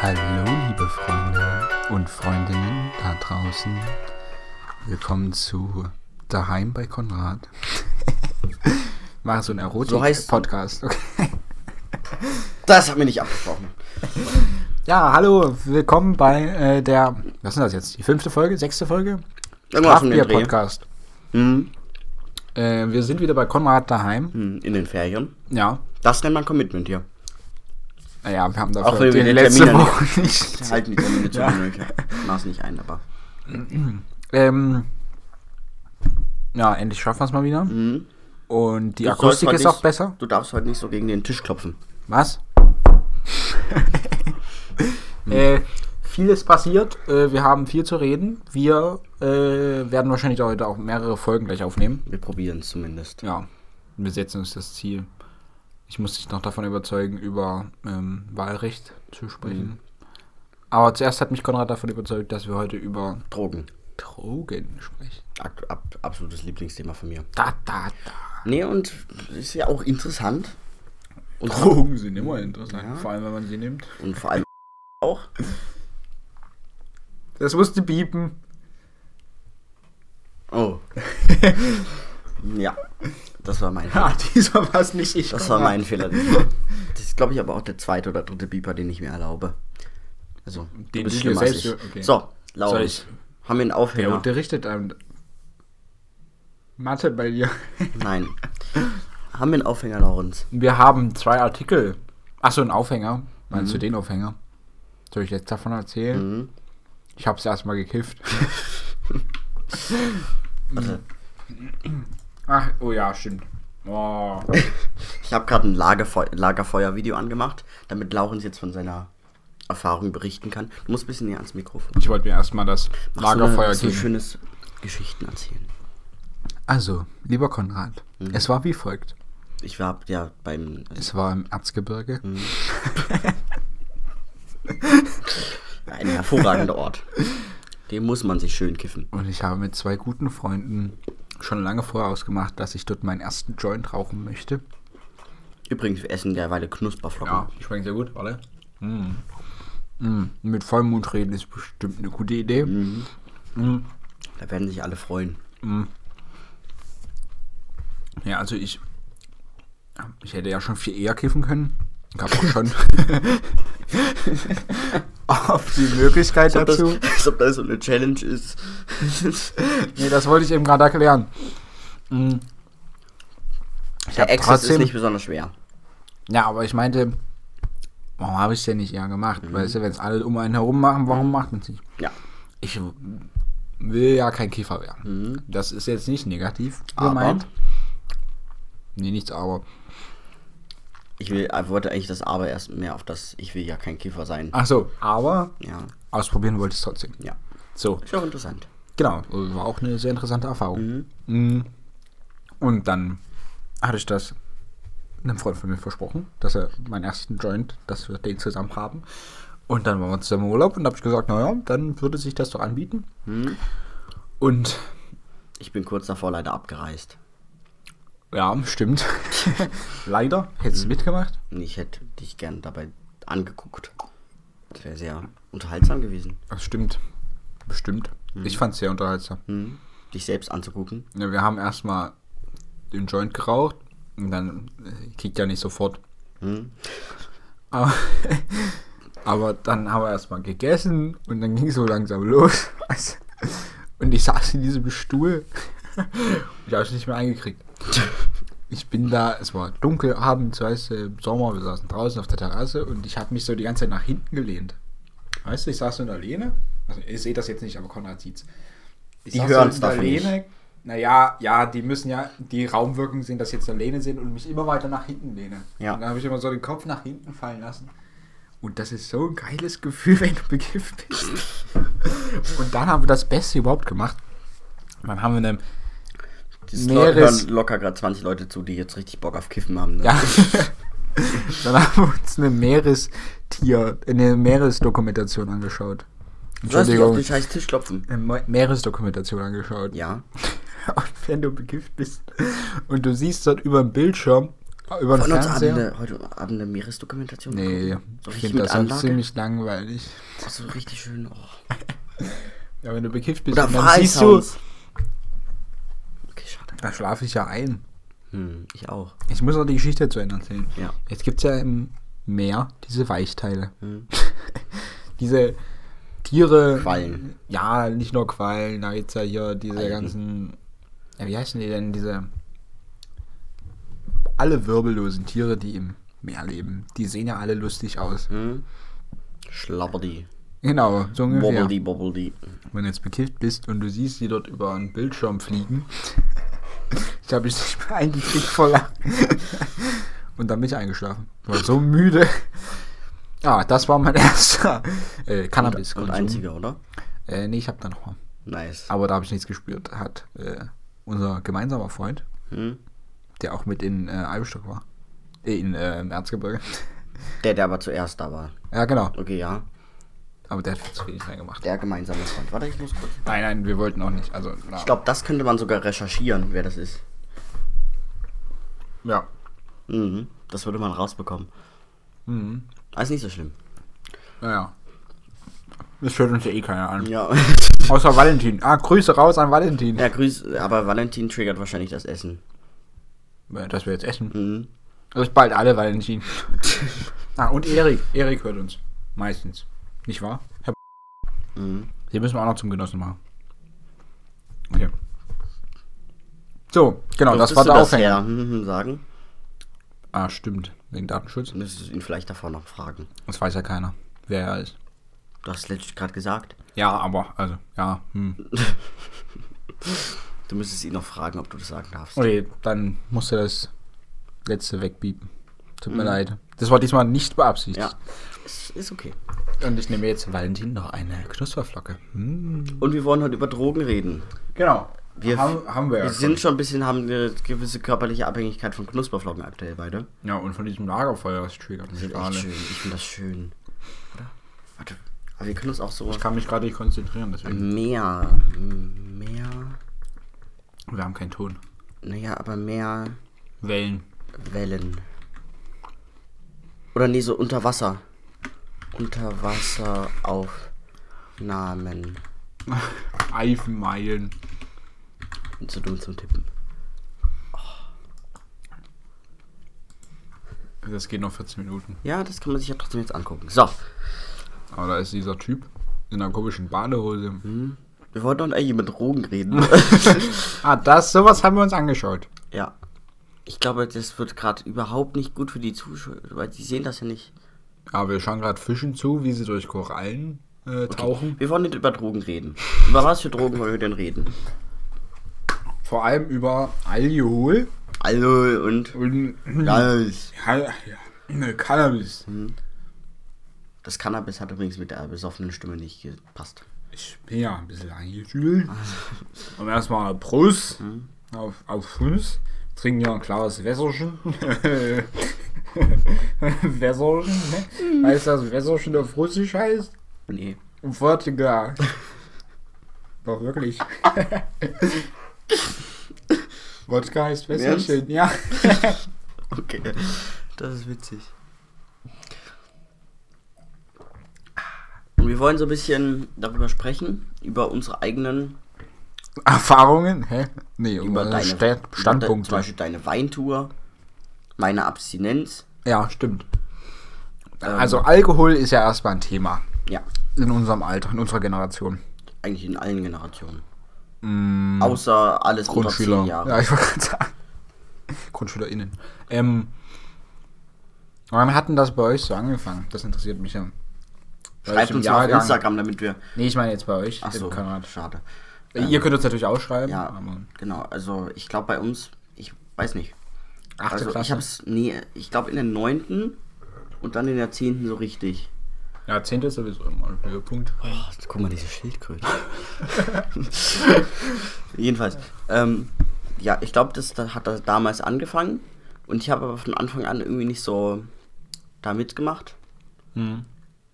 Hallo, liebe Freunde und Freundinnen da draußen. Willkommen zu Daheim bei Konrad. Mach so ein So heißt- Erotik-Podcast. Okay. Das haben wir nicht abgesprochen. Ja, hallo, willkommen bei äh, der, was ist das jetzt? Die fünfte Folge, sechste Folge? Irgendwas um den Dreh. Podcast. Hm, Äh, wir sind wieder bei Konrad daheim. hm, in den Ferien. Ja. Das nennt man Commitment hier. Naja, wir haben Auch dafür wenn wir die letzte Termine Woche nicht. Wir halten die Termine zu Ja. Maß nicht ein, aber. Ähm, ja, endlich schaffen wir es mal wieder. Hm. Und die Du Akustik ist auch nicht- besser. Du darfst heute nicht so gegen den Tisch klopfen. Was? äh, vieles passiert. Äh, wir haben viel zu reden. Wir äh, werden wahrscheinlich heute auch mehrere Folgen gleich aufnehmen. Wir probieren es zumindest. Ja, wir setzen uns das Ziel. Ich muss dich noch davon überzeugen, über ähm, Wahlrecht zu sprechen. Aber zuerst hat mich Konrad davon überzeugt, dass wir heute über Drogen. Drogen sprechen. Ab, ab, absolutes Lieblingsthema von mir. Da, da, da. Nee, und ist ja auch interessant. Und, Drogen sind immer interessant, Ja. vor allem wenn man sie nimmt. und vor allem auch. Das musste piepen. Oh. ja. Das war mein Ja, diesmal war es nicht ich. Das war mein Fehler. Das ist, glaube ich, aber auch der zweite oder dritte Beeper, den ich mir erlaube. Also, Den du bist schlimmer als ich. okay. So, Laurens. ich- Haben wir einen Aufhänger? unterrichtet einem Mathe bei dir? Nein. Haben wir einen Aufhänger, Laurens? Wir haben zwei Artikel. Achso, ein Aufhänger. Meinst Mhm. du den Aufhänger? Soll ich jetzt davon erzählen? Mhm. Ich hab's erstmal gekifft. Warte. Ach, oh ja, stimmt. Oh. Ich habe gerade ein Lagerfeu Lagerfeuer-Video angemacht, damit Laurens jetzt von seiner Erfahrung berichten kann. Du musst ein bisschen näher ans Mikrofon. Ich wollte mir erstmal das Mach Lagerfeuer so, eine, so schönes Geschichten erzählen. Also, lieber Konrad, Mhm. es war wie folgt. Ich war ja beim. Es war im Erzgebirge. Mhm. Ein hervorragender Ort. Den muss man sich schön kiffen. Und ich habe mit zwei guten Freunden schon lange vorher ausgemacht, dass ich dort meinen ersten Joint rauchen möchte. Übrigens, wir essen derweile Knusperflocken. die schmecken sehr gut, warte. Mm. Mm. Mit Vollmond reden ist bestimmt eine gute Idee. Mhm. Mm. Da werden sich alle freuen. Ja, also ich. Ich hätte ja schon viel eher kiffen können. Gab auch schon auf die Möglichkeit dazu. als ob das so eine Challenge ist. Nee, das wollte ich eben gerade erklären. Mm. Ich Der hab Access ist nicht besonders schwer. Ja, aber ich meinte, warum habe ich es denn nicht eher gemacht? Mhm. Weißt du, wenn es alle um einen herum machen, warum macht man es nicht? Ja. Ich will ja kein Kiffer werden. Mhm. Das ist jetzt nicht negativ Aber? gemeint. Nee, nichts aber. Ich will, ich wollte eigentlich das Aber erst mehr auf das, ich will ja kein Kiffer sein. Ach so, aber Ja, ausprobieren wollte ich es trotzdem. ja. So, Ist auch interessant. Genau. War auch eine sehr interessante Erfahrung. Mhm. Und dann hatte ich das einem Freund von mir versprochen, dass er meinen ersten Joint, dass wir den zusammen haben. Und dann waren wir zusammen im Urlaub und habe ich gesagt, naja, dann würde sich das doch anbieten. Mhm. Und Ich bin kurz davor leider abgereist. ja, stimmt. Leider. Hättest du mitgemacht? Und ich hätte dich gern dabei angeguckt. Das wäre sehr unterhaltsam gewesen. Das stimmt. Bestimmt. Ich fand es sehr unterhaltsam. Mhm. Dich selbst anzugucken. Ja, wir haben erstmal den Joint geraucht und dann äh, kickt ja nicht sofort. Mhm. Aber, aber dann haben wir erstmal gegessen und dann ging es so langsam los. Also, Und ich saß in diesem Stuhl. Ich habe es nicht mehr eingekriegt. Ich bin da, es war dunkel abends, weißt du, im Sommer, wir saßen draußen auf der Terrasse und ich habe mich so die ganze Zeit nach hinten gelehnt. Weißt du, ich saß so in der Lehne. Also, ihr seht das jetzt nicht, aber Konrad sieht's. Ich Die in der davon nicht. Lehne. Naja, ja, die müssen ja die Raumwirkungen sehen, dass ich jetzt in der Lehne sind und mich immer weiter nach hinten lehne. Ja. Und dann habe ich immer so den Kopf nach hinten fallen lassen. Und das ist so ein geiles Gefühl, wenn du bekifft bist. Und dann haben wir das Beste überhaupt gemacht. Dann haben wir eine, Das Meeres- hören locker gerade 20 Leute zu, die jetzt richtig Bock auf Kiffen haben. Ne? ja, dann haben wir uns eine Meerestier, eine Meeresdokumentation angeschaut. Du sollst nicht auf Entschuldigung, den scheiß Tisch klopfen. eine Me- Meeresdokumentation angeschaut. Ja. Und wenn du bekifft bist und du siehst dort über dem Bildschirm Über den Fernseher? Abend eine, heute Abend eine Meeresdokumentation Nee? So ich finde das sonst Anlage? ziemlich langweilig. Ach so richtig schön. Oh. Ja, wenn du bekifft bist, Oder dann siehst du. Okay, schade. da schlafe ich ja ein. Hm, ich auch. Ich muss noch die Geschichte zu Ende erzählen. Ja. Jetzt gibt es ja im Meer diese Weichteile. Hm. diese Tiere. Quallen. Ja, nicht nur Quallen, da gibt es ja hier diese Algen. ganzen. Ja, wie heißen die denn? Diese. Alle wirbellosen Tiere, die im Meer leben. Die sehen ja alle lustig aus. Hm? Schlabberdi. Genau, so ungefähr. Bobbledy, bobbledy. Wenn du jetzt bekifft bist und du siehst die dort über einen Bildschirm fliegen. ich habe mich nicht mehr eingekriegt vor Lachen. und dann bin ich eingeschlafen. Ich war so müde. Ja, das war mein erster äh, cannabis Und einziger, oder? Äh, nee, ich habe da noch mal. Nice. Aber da habe ich nichts gespürt. Hat äh, unser gemeinsamer Freund, Hm? der auch mit in äh, Eibenstock war. Äh, in äh, im Erzgebirge. Der, der aber zuerst da war. ja, genau. Okay, ja. Aber der hat viel zu wenig reingemacht. Der gemeinsame Freund. Warte, ich muss kurz. Nein, nein, wir wollten auch nicht. Also, na, Ich glaube, das könnte man sogar recherchieren, wer das ist. ja. Mhm. Das würde man rausbekommen. Mhm. Alles nicht so schlimm. Naja. Das hört uns ja eh keiner an. Ja. Außer Valentin. Ah, Grüße raus an Valentin. ja, grüß. Aber Valentin triggert wahrscheinlich das Essen. Dass wir jetzt essen. Mhm. Das ist bald alle Valentin. ah, und Erik. Erik hört uns. Meistens. Nicht wahr? Herr Mhm. Den müssen wir auch noch zum Genossen machen. Okay. So, genau, das Durftest war du der das Aufhänger. Herr, hm, hm, sagen? Ah, stimmt. Wegen Datenschutz. Du müsstest ihn vielleicht davor noch fragen. Das weiß ja keiner, wer er ist. Du hast letztlich gerade gesagt. Ja, aber, also, ja. Hm. Du müsstest ihn noch fragen, ob du das sagen darfst. Okay, dann musst du das letzte wegbiepen. Tut mir Mhm. leid. Das war diesmal nicht beabsichtigt. Ja, ist, ist okay. Und ich nehme jetzt Valentin noch eine Knusperflocke. Hm. Und wir wollen heute über Drogen reden. Genau. Wir, haben, haben wir wir sind schon ein bisschen, haben eine gewisse körperliche Abhängigkeit von Knusperflocken aktuell beide. Ja, und von diesem Lagerfeuer, das triggert mich gerade. schön. Ich finde das schön. Oder? Warte. Aber wir können uns auch so Ich kann mich gerade nicht konzentrieren, deswegen. mehr, mehr, Wir haben keinen Ton. naja, aber mehr Wellen. Wellen. Oder nee, so unter Wasser. Unterwasseraufnahmen. Eifenmeilen. Bin zu dumm zum Tippen. Das geht noch 14 Minuten. Ja, das kann man sich ja trotzdem jetzt angucken. So, Aber da ist dieser Typ in einer komischen Badehose. wir wollten doch eigentlich über Drogen reden. Ah, das, sowas haben wir uns angeschaut. ja. Ich glaube, das wird gerade überhaupt nicht gut für die Zuschauer, weil die sehen das ja nicht. Aber wir schauen gerade Fischen zu, wie sie durch Korallen äh, tauchen. Wir wollen nicht über Drogen reden. Über was für Drogen wollen wir denn reden? Vor allem über Alkohol Also und und Cannabis. ja, ja, ne, Cannabis. Das Cannabis hat übrigens mit der besoffenen Stimme nicht gepasst. Ich bin ja ein bisschen angeschüttelt. Und erstmal Prost auf, auf uns. Trinken ja ein klares Wässerchen. Wässerchen, ne? Weißt du, was Wässerchen auf Russisch heißt? Nee. Wodka. Doch, wirklich. Wodka heißt Wässerchen, ja. Okay. Das ist witzig. Und wir wollen so ein bisschen darüber sprechen, über unsere eigenen, Erfahrungen? Hä? Nee, über über deine Sta über de, zum Standpunkte. Beispiel deine Weintour, meine Abstinenz. Ja, stimmt. Ähm, Also Alkohol ist ja erstmal ein Thema Ja, in unserem Alter, in unserer Generation. eigentlich in allen Generationen. Mm, Außer alles unter Grundschüler. 10 Jahre. Ja, ich wollte gerade sagen. GrundschülerInnen. Ähm, wann hat denn das bei euch so angefangen? Das interessiert mich ja. Bei Schreibt uns mal auf Jahrgang- Instagram, damit wir. Nee, ich meine jetzt bei euch. Ach so, Kanal. schade. Ihr könnt uns natürlich ausschreiben. Ja, genau. Also ich glaube bei uns, ich weiß nicht. achte Also Klasse. ich hab's, nee, ich glaube in der neunten und dann in der zehnten so richtig. Ja, 10. ist sowieso immer ein Höhepunkt. Oh, guck mal, diese Schildkröte. Jedenfalls. Ähm, ja, ich glaube, das, das hat das damals angefangen. Und ich habe aber von Anfang an irgendwie nicht so da mitgemacht. Hm.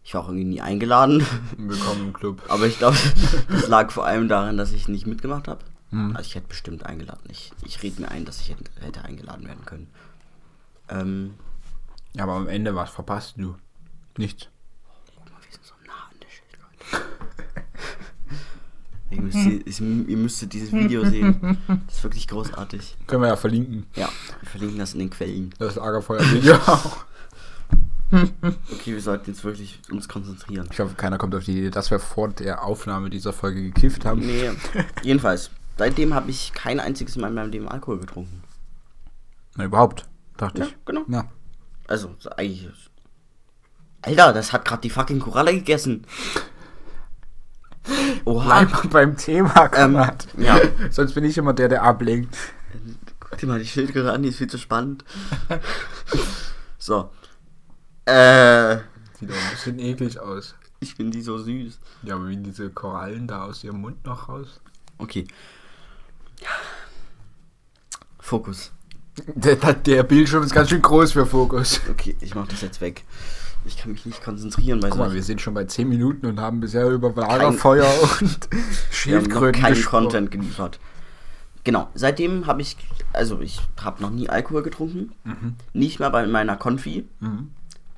Ich war auch irgendwie nie eingeladen. Willkommen im Club. Aber ich glaube, das lag vor allem daran, dass ich nicht mitgemacht habe. Hm. Also ich hätte bestimmt eingeladen. Ich, ich rede mir ein, dass ich hätte, hätte eingeladen werden können. Ähm, Ja, aber am Ende was verpasst du? Nichts. guck mal, wir sind so nah an der Schildkröte. Ihr, müsst, ihr, ihr müsstet dieses Video sehen. Das ist wirklich großartig. Können wir ja verlinken. Ja, wir verlinken das in den Quellen. Das Lagerfeuer-Video auch. Okay, wir sollten jetzt wirklich uns konzentrieren. Ich hoffe, keiner kommt auf die Idee, dass wir vor der Aufnahme dieser Folge gekifft haben. Nee, jedenfalls. Seitdem habe ich kein einziges Mal in meinem Leben Alkohol getrunken. Na, überhaupt, dachte Ja, ich. genau. Ja. Also, so eigentlich. Alter, das hat gerade die fucking Koralle gegessen. Oha. Bleib mal beim Thema, Ähm, Konrad. ja. Sonst bin ich immer der, der ablenkt. Guck dir mal die Schildkröte an, die ist viel zu spannend. so. Äh, Sieht auch ein bisschen eklig aus. ich finde die so süß. Ja, aber wie diese Korallen da aus ihrem Mund noch raus. Okay. Fokus. Der, der Bildschirm ist ganz schön groß für Fokus. Okay, ich mach das jetzt weg. Ich kann mich nicht konzentrieren Guck mal, wir sind schon bei 10 Minuten und haben bisher über Lagerfeuer und Schildkröten keinen. Content geliefert. Genau, seitdem habe ich, also ich habe noch nie Alkohol getrunken. Nicht mal bei meiner Konfi. Mhm.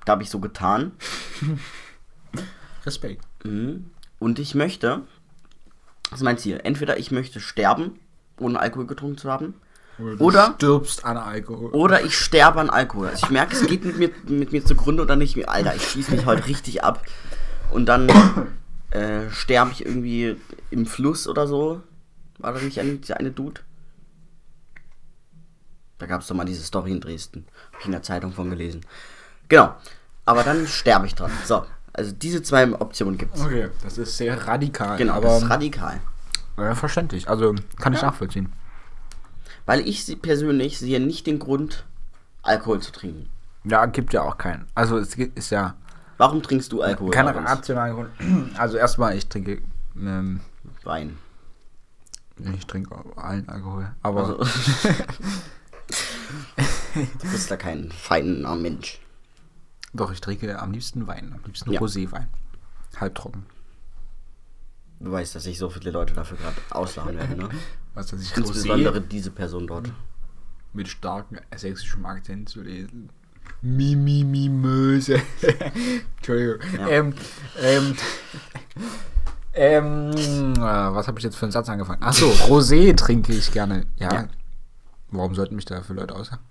Da habe ich so getan. Respekt. Mhm. Und ich möchte, das ist mein Ziel, entweder ich möchte sterben, ohne Alkohol getrunken zu haben, du Oder- stirbst an Alkohol. oder ich sterbe an Alkohol. Also ich merke, es geht mit mir, mit mir zugrunde und dann nicht mehr, Alter, ich schieße mich heute richtig ab. Und dann äh, sterbe ich irgendwie im Fluss oder so. War da nicht ein, dieser eine Dude? Da gab es doch mal diese Story in Dresden. Habe ich in der Zeitung von gelesen. Genau. Aber dann sterbe ich dran. So. Also diese zwei Optionen gibt es. Okay, das ist sehr radikal. Genau, aber das ist radikal. ja, verständlich. Also kann ich Ja. nachvollziehen. Weil ich sie persönlich sehe nicht den Grund, Alkohol zu trinken. Ja, gibt ja auch keinen. Also es gibt- ist ja Warum trinkst du Alkohol? keine Laurens? rationale Grund. Also erstmal, ich trinke ähm, Wein. ich trinke allen Alkohol. Aber Also, du bist da kein feiner Mensch. doch, ich trinke am liebsten Wein. Am liebsten Ja. Roséwein. Halbtrocken. Du weißt, dass sich so viele Leute dafür gerade auslachen werden, ne? Was dass ich Insbesondere Rosé diese Person dort. mit starkem sächsischem Akzent zu lesen. Mimi, mi, Möse. Entschuldigung. Ja. Ähm, ähm, ähm, äh, was habe ich jetzt für einen Satz angefangen? Achso, Rosé trinke ich gerne. Ja. Ja. Warum sollten mich da für Leute auslachen?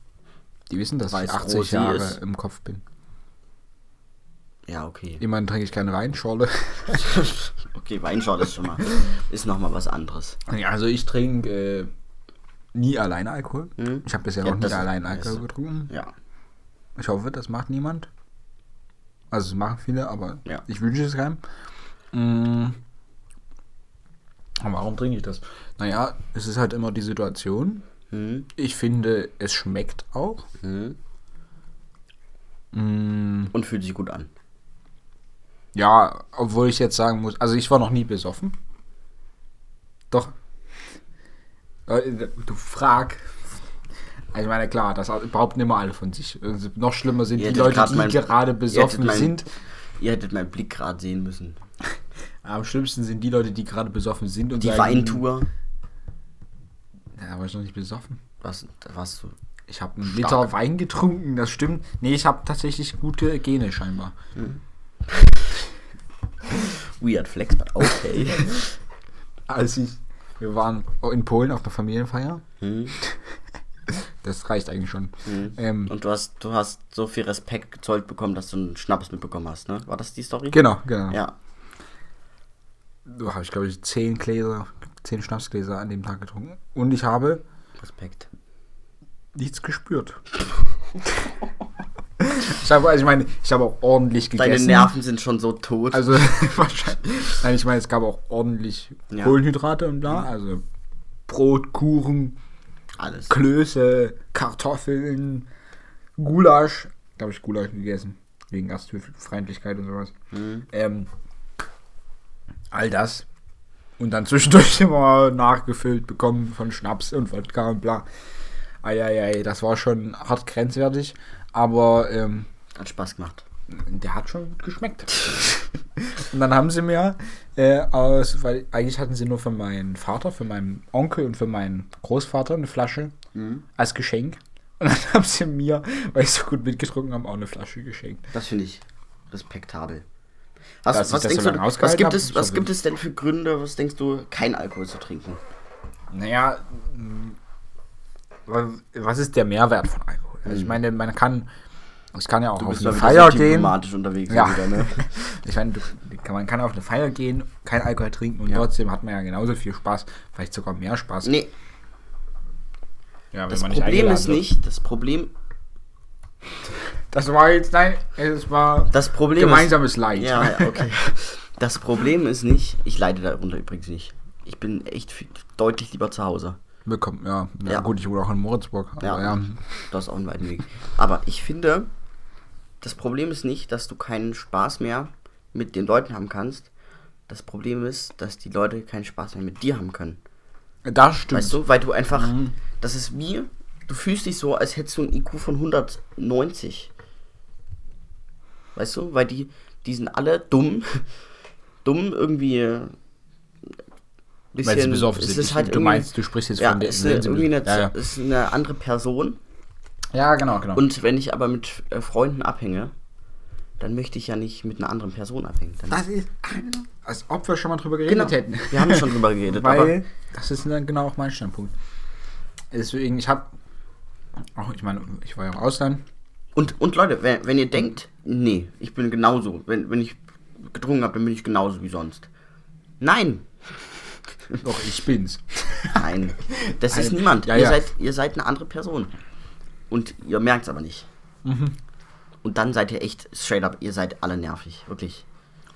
Die wissen, dass Weil ich es 80 Rosé Jahre ist. im Kopf bin. Ja, okay. Immerhin trinke ich keine Weinschorle. Okay, Weinschorle ist schon mal, ist noch mal was anderes. Also ich trinke äh, nie alleine Alkohol. Mhm. Ich habe bisher Ja, noch nie alleine Alkohol getrunken. Ja. Ich hoffe, das macht niemand. Also es machen viele, aber Ja. ich wünsche es keinem. Aber warum trinke ich das? Naja, es ist halt immer die Situation. Hm? Ich finde, es schmeckt auch. Hm? Mm. Und fühlt sich gut an. Ja, obwohl ich jetzt sagen muss, also ich war noch nie besoffen. Doch. Äh, Du frag. Ich meine, klar, das behaupten immer alle von sich. Also Noch schlimmer sind Ihr die Leute, die mein- gerade ihr besoffen hättet mein- sind. Ihr hättet meinen Blick gerade sehen müssen. Am schlimmsten sind die Leute, die gerade besoffen sind und Die sagen, Weintour. Ja, da war ich noch nicht besoffen. Was, da warst du. Ich habe einen Liter Wein getrunken, das stimmt. Nee, ich habe tatsächlich gute Gene scheinbar. Weird Flex, but okay. Als ich, wir waren in Polen auf einer Familienfeier. hm? Das reicht eigentlich schon. Hm. Ähm, Und du hast, du hast so viel Respekt gezollt bekommen, dass du einen Schnaps mitbekommen hast, ne? War das die Story? genau, genau. Ja. Da habe ich, glaube ich, zehn Gläser, zehn Schnapsgläser an dem Tag getrunken. Und ich habe Respekt. nichts gespürt. ich habe, also ich meine, ich habe auch ordentlich Deine gegessen. Nerven sind schon so tot. Also wahrscheinlich. Nein, ich meine, es gab auch ordentlich Ja. Kohlenhydrate und bla. Also Brot, Kuchen, alles. Klöße, Kartoffeln, Gulasch. Da habe ich Gulasch gegessen. Wegen Gastfeindlichkeit und sowas. Hm? Ähm, all das. Und dann zwischendurch immer nachgefüllt bekommen von Schnaps und Wodka und bla. Eieiei, das war schon hart grenzwertig. Aber ähm, Hat Spaß gemacht. der hat schon gut geschmeckt. und dann haben sie mir äh, aus, weil eigentlich hatten sie nur für meinen Vater, für meinen Onkel und für meinen Großvater eine Flasche Mhm. als Geschenk. Und dann haben sie mir, weil ich so gut mitgetrunken habe, auch eine Flasche geschenkt. Das finde ich respektabel. Was, was, denkst so du, was, gibt hab, es, was gibt es denn für Gründe, was denkst du, kein Alkohol zu trinken? Naja, was ist der Mehrwert von Alkohol? Also ich meine, man kann, es kann ja auch Du auf eine Feier so gehen. unterwegs Ja. wieder, ne? Ich meine, man kann auf eine Feier gehen, kein Alkohol trinken und Ja. trotzdem hat man ja genauso viel Spaß, vielleicht sogar mehr Spaß. Nee, ja, wenn das Problem ist wird. nicht, das Problem, Das war jetzt, nein, es war das Problem gemeinsames Leid. ist, ja, ja, okay. Das Problem ist nicht, ich leide darunter übrigens nicht. Ich bin echt viel, deutlich lieber zu Hause. Bekommen, ja. ja. Ja. Gut, ich wohne auch in Moritzburg. Aber Ja. ja. Das ist auch ein weiten Weg. Aber ich finde, das Problem ist nicht, dass du keinen Spaß mehr mit den Leuten haben kannst. Das Problem ist, dass die Leute keinen Spaß mehr mit dir haben können. Das stimmt. Weißt du, weil du einfach, Mhm. das ist wie, du fühlst dich so, als hättest du ein IQ von 190. Weißt du, weil die, die sind alle dumm, dumm irgendwie. Äh, Weil sie besoffen es sind. ist halt du meinst, du sprichst jetzt ja, von der es ist eine, irgendwie eine, ja, ja. es ist eine andere Person. ja, genau, genau. Und wenn ich aber mit äh, Freunden abhänge, dann möchte ich ja nicht mit einer anderen Person abhängen. Dann, das ist, als ob wir schon mal drüber geredet genau, hätten. wir haben schon drüber geredet. aber Weil, das ist dann genau auch mein Standpunkt. Deswegen, ich habe, auch, ich meine, ich war ja im Ausland. Und, und Leute, wenn, wenn ihr denkt, nee, ich bin genauso, wenn, wenn ich getrunken habe, dann bin ich genauso wie sonst. Nein, Doch, ich bin's. nein, das ist Nein. niemand. Ja, ihr, ja. Seid, ihr seid eine andere Person. Und ihr merkt es aber nicht. Mhm. Und dann seid ihr echt straight up, ihr seid alle nervig, wirklich.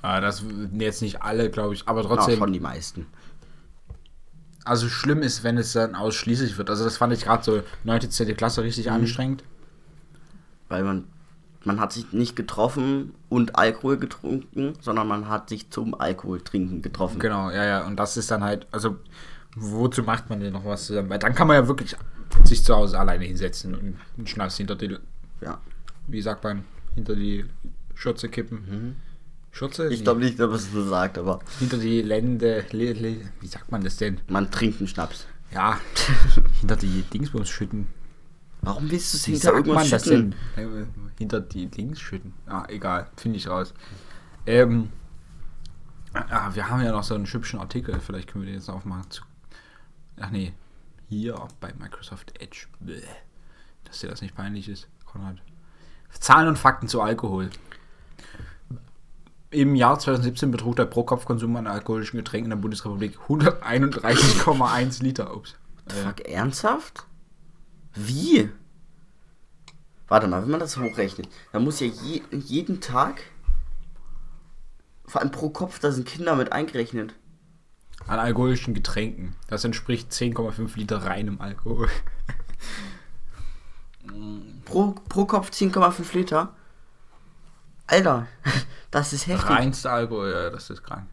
Ah, das jetzt nicht alle, glaube ich, aber Ja, trotzdem. schon die meisten. also schlimm ist, wenn es dann ausschließlich wird. Also das fand ich gerade so 9. 10. Klasse richtig Mhm. anstrengend. Weil man, man hat sich nicht getroffen und Alkohol getrunken, sondern man hat sich zum Alkohol trinken getroffen. Genau, ja, ja. Und das ist dann halt, also wozu macht man denn noch was zusammen? Weil dann kann man ja wirklich sich zu Hause alleine hinsetzen und einen Schnaps hinter die, Ja. wie sagt man, hinter die Schürze kippen. Schürze? Mhm. Ich Nee. glaube nicht, dass es so sagt, aber hinter die Lände, wie sagt man das denn? man trinkt einen Schnaps. Ja, hinter die Dingsbums schütten. Warum willst du es hinter irgendwas schütten? Äh, Hinter die Dings schütten. Ah, egal, finde ich raus. Ähm, ah, wir haben ja noch so einen hübschen Artikel, vielleicht können wir den jetzt aufmachen. Zu, ach nee, hier bei Microsoft Edge. Bäh. Dass dir das nicht peinlich ist, Konrad. Zahlen und Fakten zu Alkohol. Im Jahr 2017 betrug der Pro-Kopf-Konsum an alkoholischen Getränken in der Bundesrepublik 131,1 Liter. Ups. Äh, Fuck, ernsthaft? Wie? Warte mal, wenn man das hochrechnet, dann muss ja je, jeden Tag, vor allem pro Kopf, da sind Kinder mit eingerechnet. An alkoholischen Getränken. Das entspricht 10,5 Liter reinem Alkohol. Pro, pro Kopf 10,5 Liter. Alter, das ist heftig. Reinster Alkohol, ja, das ist krank.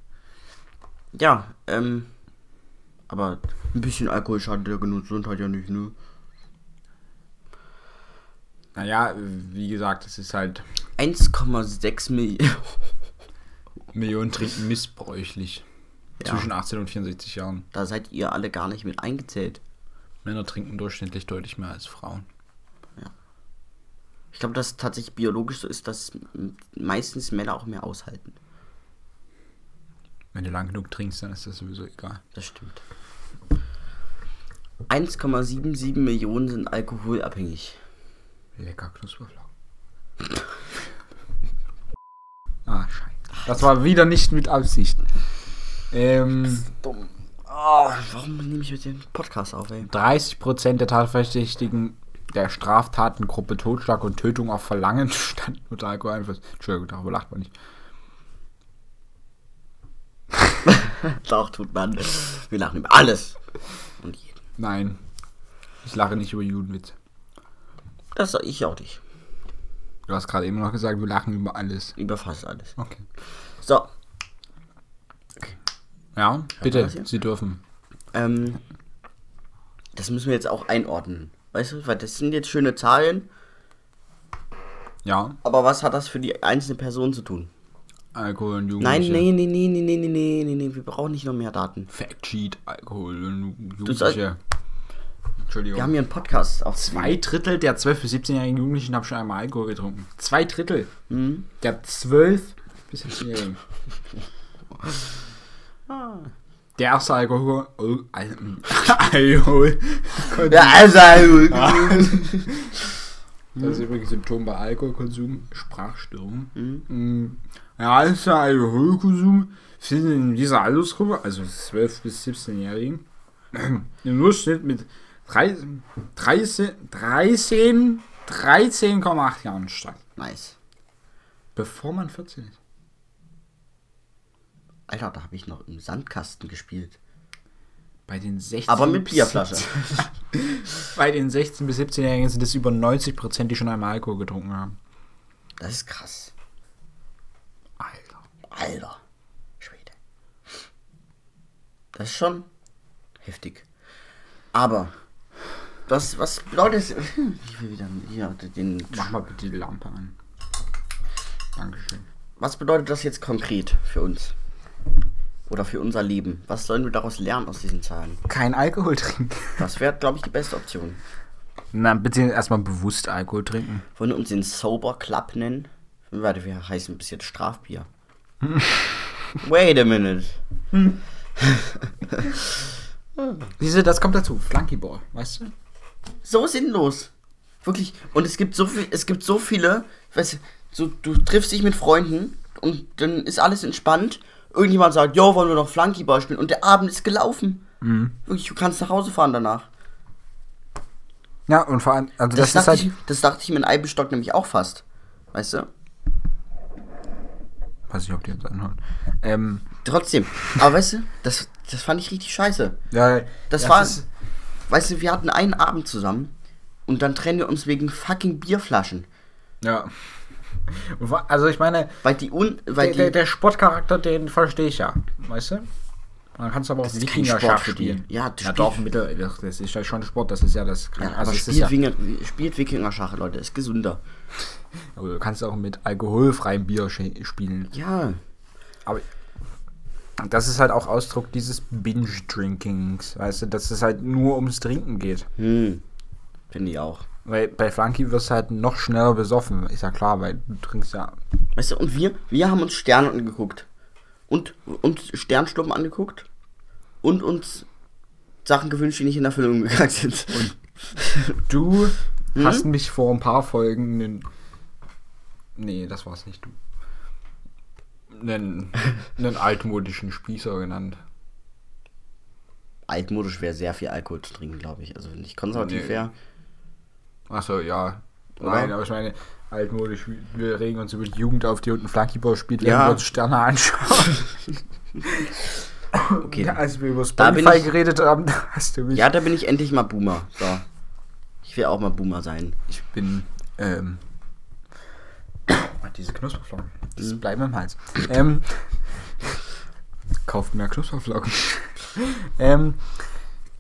Ja, ähm, aber ein bisschen Alkohol schadet der Gesundheit ja nicht, ne? Naja, wie gesagt, es ist halt 1,6 Millionen. Millionen trinken missbräuchlich. Ja. Zwischen 18 und 64 Jahren. Da seid ihr alle gar nicht mit eingezählt. Männer trinken durchschnittlich deutlich mehr als Frauen. Ich glaube, dass tatsächlich biologisch so ist, dass meistens Männer auch mehr aushalten. Wenn du lang genug trinkst, dann ist das sowieso egal. Das stimmt. 1,77 Millionen sind alkoholabhängig. Lecker Knusperflocken. ah, scheiße. Das war wieder nicht mit Absicht. Ähm, Dumm. Oh, warum nehme ich mit dem Podcast auf, ey? 30% der Tatverdächtigen der Straftatengruppe Totschlag und Tötung auf Verlangen standen unter Alkoholeinfluss. Entschuldigung, darüber lacht man nicht. Doch, tut man. Wir lachen über alles. Und jeden. Nein, ich lache nicht über Judenwitze. Das sag ich auch nicht. Du hast gerade eben noch gesagt, wir lachen über alles. Über fast alles. Okay. So, Ja, bitte? Sie dürfen. ähm, das müssen wir jetzt auch einordnen. Weißt du, weil das sind jetzt schöne Zahlen, Ja, aber was hat das für die einzelne Person zu tun? Alkohol und Nein, Jugendliche. nee, nee, nee, nee, nee, nee, nee, nee, wir brauchen nicht noch mehr Daten. Fact Sheet, Alkohol und Jugendliche. Entschuldigung. Wir haben hier einen Podcast auf Zwei Drittel der 12- bis 17-jährigen Jugendlichen haben schon einmal Alkohol getrunken. Zwei Drittel Mhm. der 12- bis 17-jährigen. Ah. Der erste Alkohol. Oh, Al Alkohol. Ja, also. Das ist übrigens Symptom bei Alkoholkonsum, Sprachstörung. Mhm. Ja, ist der Alkoholkonsum findet in dieser Altersgruppe, also 12- bis 17-Jährigen, im Durchschnitt mit 13, 13, 13 13,8 Jahren statt. Nice. Bevor man 14 ist. Alter, da habe ich noch im Sandkasten gespielt. Bei den 16 Aber mit Bierflasche. 17 Bei den 16- bis 17-Jährigen sind es über 90 Prozent, die schon einmal Alkohol getrunken haben. Das ist krass. Alter. Alter. Schwede. Das ist schon heftig. Aber, was, was bedeutet es? Ich will wieder hier den. Mach mal bitte die Lampe an. Dankeschön. Was bedeutet das jetzt konkret für uns? Oder für unser Leben? Was sollen wir daraus lernen aus diesen Zahlen? Kein Alkohol trinken. Das wäre, glaube ich, die beste Option. Na, bitte erstmal bewusst Alkohol trinken. Wollen wir uns den Sober Club nennen? Warte, wir heißen bis jetzt Strafbier. Wait a minute. Diese, das kommt dazu. Flunkyball, weißt du? So sinnlos. Wirklich. Und es gibt so viel, es gibt so viele, weißt du, so, du triffst dich mit Freunden und dann ist alles entspannt. Irgendjemand sagt, jo, wollen wir noch Flunkyball spielen? Und der Abend ist gelaufen. Wirklich, du kannst nach Hause fahren danach. Ja, und vor allem, also Das, das, ist dachte, halt. ich, das dachte ich mir in Eibenstock nämlich auch fast. Weißt du? Weiß nicht, ob die jetzt anhören. Ähm, Trotzdem. Aber weißt du, das, das fand ich richtig scheiße. ja, Das war, ist- weißt du, wir hatten einen Abend zusammen und dann trennen wir uns wegen fucking Bierflaschen. ja. Also ich meine, Weil die un, weil der, die, der, der Sportcharakter, den verstehe ich ja. Weißt du? Man kann es aber auch ist kein Wikinger Sport Schach für die. spielen. Ja, das ja doch, Mittel, das ist ja schon Sport, das ist ja das. ja, also aber spielt, ja, Winger, spielt Wikinger Schach, Leute, ist gesünder. aber du kannst auch mit alkoholfreiem Bier spielen. Ja. Aber das ist halt auch Ausdruck dieses Binge-Drinkings, weißt du, dass es halt nur ums Trinken geht. Hm. Finde ich auch. Weil bei Flunky wirst du halt noch schneller besoffen, ist ja klar, weil du trinkst ja. Weißt du, und wir, wir haben uns Sterne angeguckt. Und uns Sternschnuppen angeguckt. Und uns Sachen gewünscht, die nicht in Erfüllung gegangen sind. Du Hm? hast mich vor ein paar Folgen. Nee, das war's nicht du. Einen, einen altmodischen Spießer genannt. Altmodisch wäre sehr viel Alkohol zu trinken, glaube ich. Also wenn ich konservativ Nee. wäre. Achso, ja. Oder? Nein, aber ich meine, altmodisch, wir regen uns über die Jugend auf, die unten Flunkyball spielt, Ja. wenn wir uns Sterne anschauen. Okay. Ja, als wir über Da bin Spotify ich- geredet haben, da hast du mich. Ja, da bin ich endlich mal Boomer. So. Ich will auch mal Boomer sein. Ich bin, ähm. Diese Knusperflocken. Das Mhm. bleiben im Hals. Ähm. Kauft mehr Knusperflocken. ähm.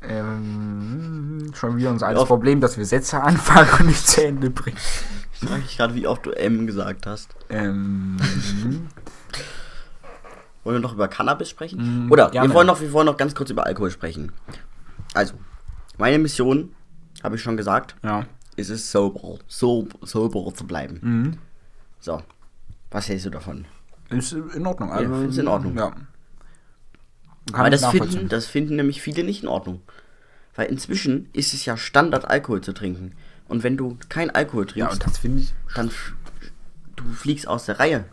Ähm, schon wieder unser altes Problem, dass wir Sätze anfangen und nicht zu Ende bringen. Ich frage mich gerade, wie oft du M gesagt hast. Ähm, Wollen wir noch über Cannabis sprechen? Mm, Oder gerne. wir wollen, noch, wir wollen noch ganz kurz über Alkohol sprechen. Also, meine Mission, habe ich schon gesagt, ja. ist es sober, sober, sober zu bleiben. Mhm. So, was hältst du davon? Ist in Ordnung. Ja, find's in Ordnung. Ja. Ich das finden, das finden nämlich viele nicht in Ordnung. Weil inzwischen ist es ja Standard, Alkohol zu trinken. Und wenn du kein Alkohol Ja, trinkst, und das finde ich. dann du fliegst aus der Reihe.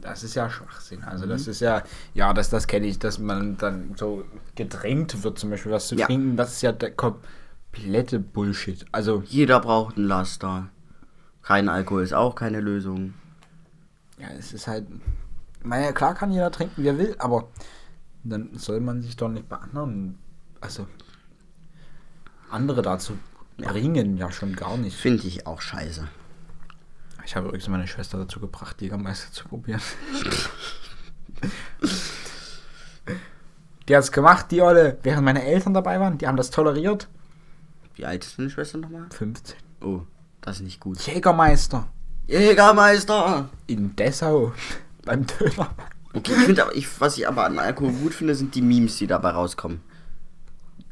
Das ist ja Schwachsinn. Also Mhm. das ist ja, ja, das, das kenne ich, dass man dann so gedrängt wird, zum Beispiel was zu Ja. trinken. Das ist ja der komplette Bullshit. Also, Jeder braucht einen Laster. Kein Alkohol ist auch keine Lösung. Ja, es ist halt. Naja, klar kann jeder trinken, wie er will, aber dann soll man sich doch nicht bei anderen, also andere dazu bringen, ja schon gar nicht. Finde ich auch scheiße. Ich habe übrigens meine Schwester dazu gebracht, Jägermeister zu probieren. die hat es gemacht, die Olle, während meine Eltern dabei waren. Die haben das toleriert. Wie alt ist deine Schwester nochmal? 15. Oh, das ist nicht gut. Jägermeister Jägermeister! in Dessau beim Döner. Okay, ich finde aber, ich, was ich aber an Alkohol gut finde, sind die Memes, die dabei rauskommen.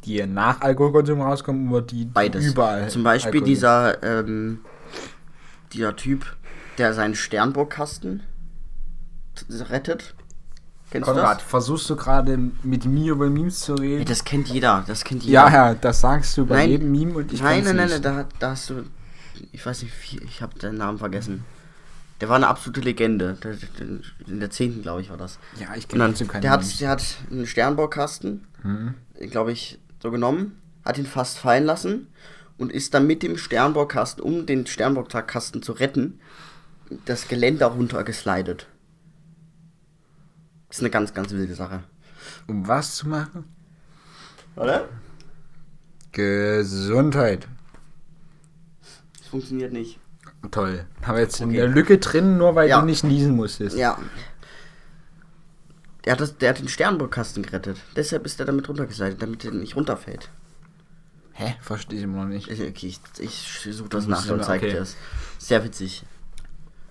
die nach Alkoholkonsum rauskommen oder die, die Beides. überall? Zum Beispiel Alkohol- dieser, ähm, dieser Typ, der seinen Sternburgkasten rettet. Kennst Konrad, du versuchst du gerade mit mir über Memes zu das? Reden? das kennt jeder, das kennt jeder. Ja, ja, das sagst du bei Nein. jedem Meme und ich nein, nein, nein, nein, da, da hast du, ich weiß nicht, wie, ich habe den Namen vergessen. Der war eine absolute Legende. Der, der, in der 10. glaube ich war das. Ja, ich kenne dann, trotzdem keine der, hat, der hat einen Sternbaukasten, Hm? glaube ich, so genommen, hat ihn fast fallen lassen und ist dann mit dem Sternbaukasten, um den Sternbaukasten zu retten, das Geländer runtergeslidet. Das ist eine ganz, ganz wilde Sache. Um was zu machen? Oder? Gesundheit. Funktioniert nicht. Toll. Haben wir jetzt in Okay. der Lücke drin, nur weil Ja. du nicht niesen musstest. Ja. Der hat, das, der hat den Sternbaukasten gerettet. Deshalb ist er damit runtergeslidet, damit er nicht runterfällt. Hä? Verstehe ich immer noch nicht. Ich, okay, ich, ich suche das nach und immer- zeig okay. dir das. Sehr witzig.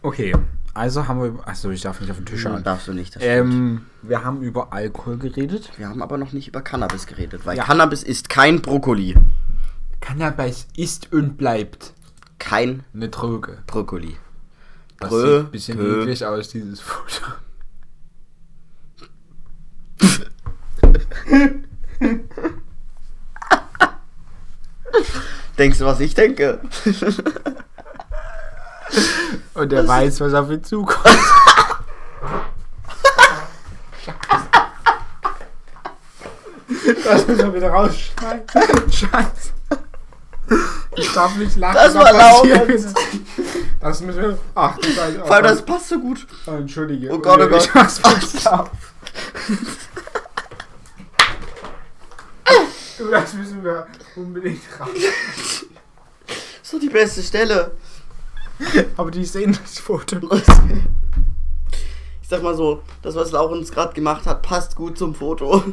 Okay, also haben wir. Achso, ich darf nicht auf den Tisch Hm, schauen. darfst du nicht. Ähm, wir haben über Alkohol geredet. Wir haben aber noch nicht über Cannabis geredet, weil Ja. Cannabis ist kein Brokkoli. Cannabis ist und bleibt Kein eine Droge. Brokkoli. Das Brö, sieht ein bisschen eklig aus, dieses Foto. Denkst du, was ich denke? Und er weiß, was auf ihn zukommt. Das müssen wir wieder rausschneiden. Scheiße. Ich darf nicht lachen. Das war ist- Das müssen wir. Ach, du Scheiße. Vor allem, das passt so gut. Oh, Entschuldige. Oh Gott, oh Gott. Ich. Du, das müssen wir unbedingt raus. So die beste Stelle. Aber die sehen das Foto. Ich sag mal so, das, was Laurens gerade gemacht hat, passt gut zum Foto.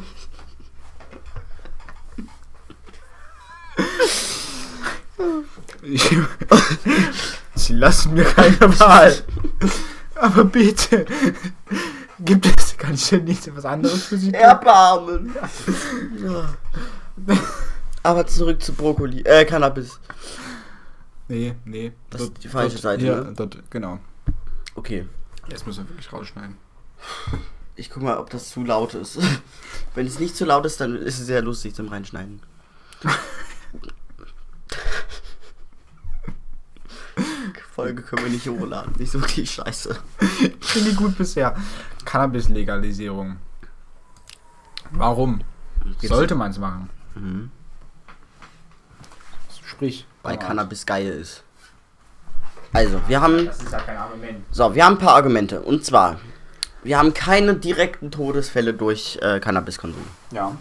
Ich, sie lassen mir keine Wahl. Aber bitte. Gibt es, kann ich denn nicht was anderes für sie tun? Erbarmen. Ja. Aber zurück zu Brokkoli. Äh, Cannabis. Nee, nee. Das ist die falsche Seite, Ja, ne? dort, genau. Okay. Jetzt müssen wir wirklich rausschneiden. Ich guck mal, ob das zu laut ist. Wenn es nicht zu laut ist, dann ist es sehr lustig zum Reinschneiden. Folge können wir nicht hochladen. Nicht so die Scheiße. Ich finde die gut bisher. Cannabis-Legalisierung. Warum? Sollte man es machen? Mhm. Sprich. Weil. Cannabis geil ist. Also, wir haben. Das ist ja kein Argument. So, wir haben ein paar Argumente. Und zwar, wir haben keine direkten Todesfälle durch äh, Cannabiskonsum. Ja.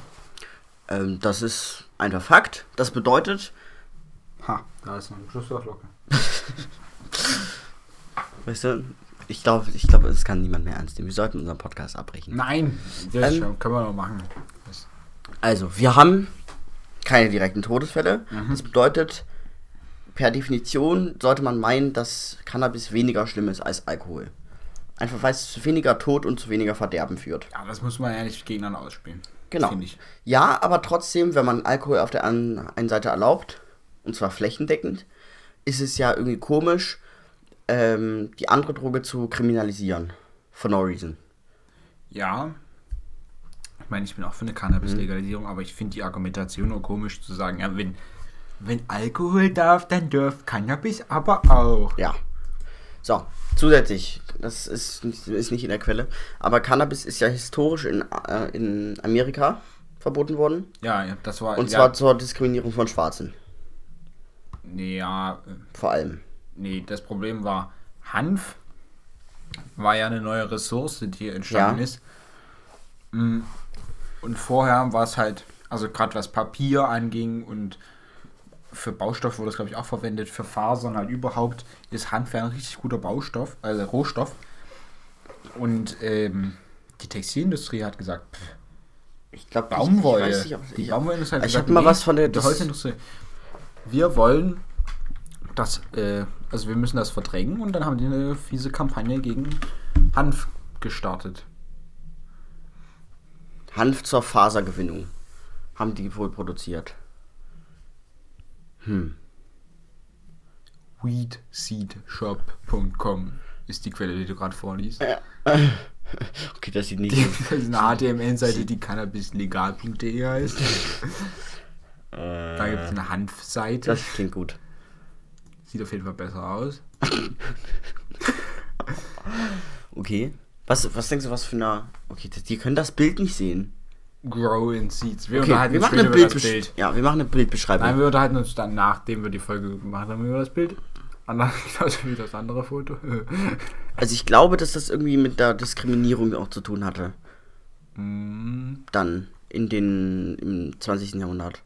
Ähm, das ist einfach Fakt. Das bedeutet, Ha, da ist noch ein Schlusswortglocke. weißt du, ich glaube, ich glaube, es kann niemand mehr ernst nehmen. Wir sollten unseren Podcast abbrechen. Nein, das Ähm, können wir noch machen. Das, Also, wir haben keine direkten Todesfälle. Mhm. Das bedeutet, per Definition sollte man meinen, dass Cannabis weniger schlimm ist als Alkohol. Einfach weil es zu weniger Tod und zu weniger Verderben führt. ja, das muss man ja nicht gegeneinander ausspielen. Genau. Ja, aber trotzdem, wenn man Alkohol auf der einen Seite erlaubt, und zwar flächendeckend, ist es ja irgendwie komisch, ähm, die andere Droge zu kriminalisieren. For no reason. Ja. Ich meine, ich bin auch für eine Cannabis-Legalisierung, aber ich finde die Argumentation nur komisch zu sagen, ja, wenn, wenn Alkohol darf, dann darf Cannabis aber auch. Ja. So, zusätzlich, das ist, nicht- ist nicht in der Quelle, aber Cannabis ist ja historisch in, äh, in Amerika verboten worden. Ja, ja das war. Und ja, zwar zur Diskriminierung von Schwarzen, Nee, ja, äh, vor allem. nee, das Problem war, Hanf war ja eine neue Ressource, die entstanden Ja. ist. Mm, Und vorher war es halt, also gerade was Papier anging und für Baustoff wurde das, glaube ich, auch verwendet, für Fasern halt überhaupt, ist Hanf ja ein richtig guter Baustoff, also Rohstoff. Und ähm, die Textilindustrie hat gesagt, pff, Ich glaube, Baumwolle. Ich, nicht, ob- die ich- Baumwollindustrie hat ich gesagt, mal was von der- die das- Holzindustrie. Wir wollen das, äh, also wir müssen das verdrängen und dann haben die eine fiese Kampagne gegen Hanf gestartet. Hanf zur Fasergewinnung. haben die wohl produziert. Hm. Weedseedshop.com ist die Quelle, die du gerade vorliest. Okay, das sieht nicht. Die, das ist eine HTML-Seite, die cannabislegal.de heißt. Da gibt es eine Hanfseite. Das klingt gut. Sieht auf jeden Fall besser aus. Okay. Was, was denkst du, was für eine. Okay, die können das Bild nicht sehen. Grow in Seeds. Wir Okay, unterhalten wir machen das Bildbesch Bild. Ja, wir machen eine Bildbeschreibung. Nein, wir unterhalten uns dann, nachdem wir die Folge gemacht haben, über das Bild. Anders genauso wie das andere Foto. Also ich glaube, dass das irgendwie mit der Diskriminierung auch zu tun hatte. Mm, Dann in den im 20. Jahrhundert.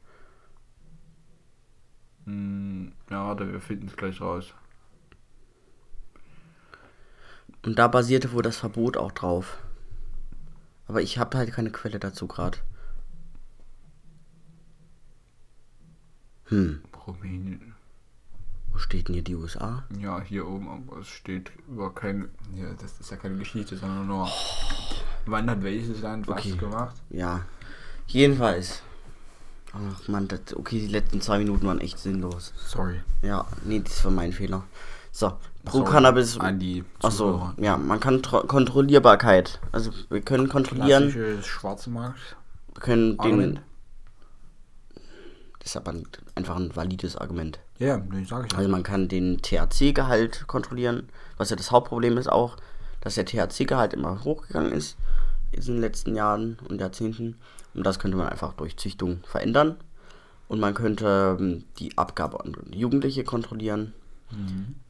Mm, ja, warte, wir finden es gleich raus. Und da basierte wohl das Verbot auch drauf. Aber ich habe halt keine Quelle dazu gerade. Hm, Rumänien. wo steht denn hier die USA? Ja, hier oben, aber es steht über kein. Ja, das ist ja keine Geschichte, sondern nur. Wann hat welches Land was Okay. gemacht? Ja, jedenfalls. Ach man, das, okay, die letzten zwei Minuten waren echt sinnlos. Sorry. Ja, nee, das war mein Fehler. So, pro Sorry Cannabis. An die Achso, ja, man kann tro- Kontrollierbarkeit. Also wir können kontrollieren, Klassisches schwarze Markt. wir können den. Argument. Das ist aber ein, einfach ein valides Argument. Ja, nee, sag ich. Also man kann den THC-Gehalt kontrollieren, was ja das Hauptproblem ist auch, dass der THC-Gehalt immer hochgegangen ist in den letzten Jahren und Jahrzehnten. Und das könnte man einfach durch Züchtung verändern. Und man könnte ähm, die Abgabe an Jugendliche kontrollieren.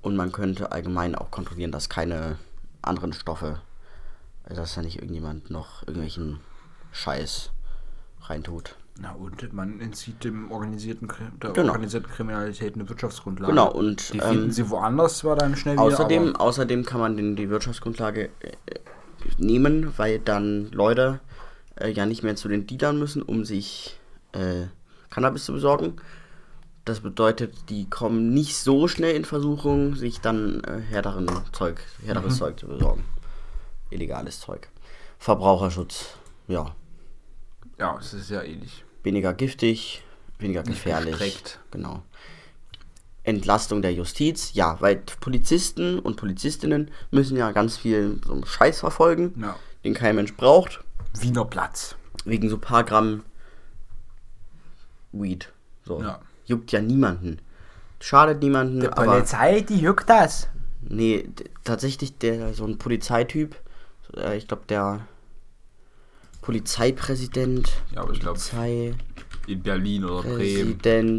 Und man könnte allgemein auch kontrollieren, dass keine anderen Stoffe, also dass da nicht irgendjemand noch irgendwelchen Scheiß reintut. Na und man entzieht dem organisierten, der Genau. organisierten Kriminalität eine Wirtschaftsgrundlage. Genau, und, die ähm, finden sie woanders zwar dann schnell wieder, Außerdem, aber außerdem kann man den, die Wirtschaftsgrundlage äh, äh, nehmen, weil dann Leute äh, ja nicht mehr zu den Dealern müssen, um sich äh, Cannabis zu besorgen. Das bedeutet, die kommen nicht so schnell in Versuchung, sich dann äh, härteren Zeug, härteres Zeug zu besorgen. Illegales Zeug. Verbraucherschutz, ja. ja, es ist ja ähnlich. Weniger giftig, weniger Nicht gefährlich. gestreckt. Genau. Entlastung der Justiz, ja, weil Polizisten und Polizistinnen müssen ja ganz viel so einen Scheiß verfolgen, Ja. den kein Mensch braucht, Wiener Platz. wegen so paar Gramm Weed. So. Ja. Juckt ja niemanden. Schadet niemanden, aber die juckt das. nee, tatsächlich der so ein Polizeityp, äh, ich glaube der Polizeipräsident, Ja, aber ich glaube, in Berlin oder Bremen.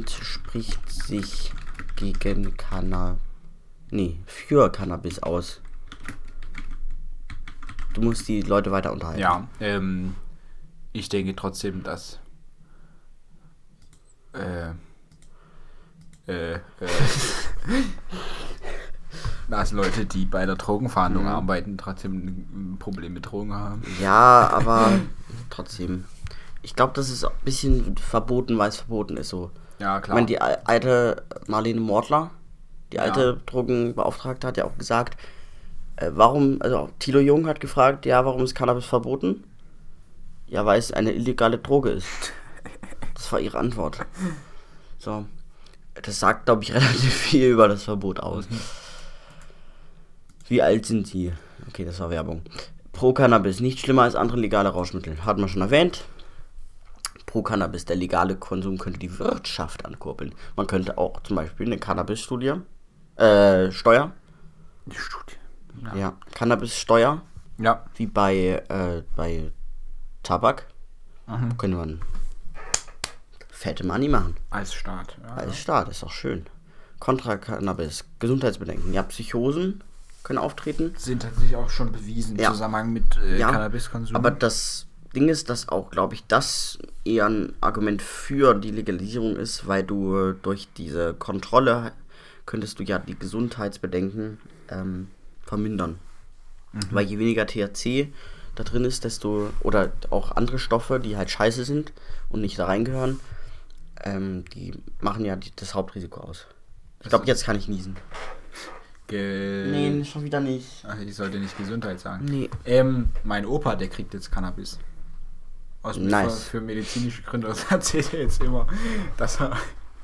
spricht sich gegen Cannabis, nee, für Cannabis aus. Du musst die Leute weiter unterhalten. Ja, ähm, ich denke trotzdem, dass äh, äh, äh, dass Leute, die bei der Drogenverhandlung Mhm. arbeiten, trotzdem ein Problem mit Drogen haben. Ja, aber trotzdem. Ich glaube, das ist ein bisschen verboten, weil es verboten ist so. Ja, Ich klar. meine, die al- alte Marlene Mortler, die Ja. alte Drogenbeauftragte, hat ja auch gesagt, äh, warum, also Thilo Jung hat gefragt, ja, warum ist Cannabis verboten? Ja, weil es eine illegale Droge ist. Das war ihre Antwort. So. Das sagt, glaube ich, relativ viel über das Verbot aus. Wie alt sind sie? Okay, das war Werbung. Pro Cannabis, nicht schlimmer als andere legale Rauschmittel. Hat man schon erwähnt. Pro Cannabis, der legale Konsum könnte die Wirtschaft ankurbeln. Man könnte auch zum Beispiel eine Cannabis-Studie, äh, Steuer, die Studie. Ja, Cannabis-Steuer, Ja. wie bei, äh, bei Tabak, Mhm. könnte man fette Money machen. Als Staat. Ja, Als Staat, ist doch schön. Kontra Cannabis, Gesundheitsbedenken. Ja, Psychosen können auftreten. Sind tatsächlich auch schon bewiesen Ja. im Zusammenhang mit äh, Ja, Cannabiskonsum. Aber das Ding ist, dass auch, glaube ich, das eher ein Argument für die Legalisierung ist, weil du äh, durch diese Kontrolle könntest du ja die Gesundheitsbedenken ähm, vermindern. Weil je weniger THC da drin ist, desto, oder auch andere Stoffe, die halt scheiße sind und nicht da reingehören, ähm, die machen ja die, das Hauptrisiko aus. Ich glaube, jetzt kann ich niesen. Ge Nee, schon wieder nicht. Ach, ich sollte nicht Gesundheit sagen. Nee. Ähm, mein Opa, der kriegt jetzt Cannabis. Aus Nice. für, für medizinische Gründe. Das erzählt er jetzt immer, dass er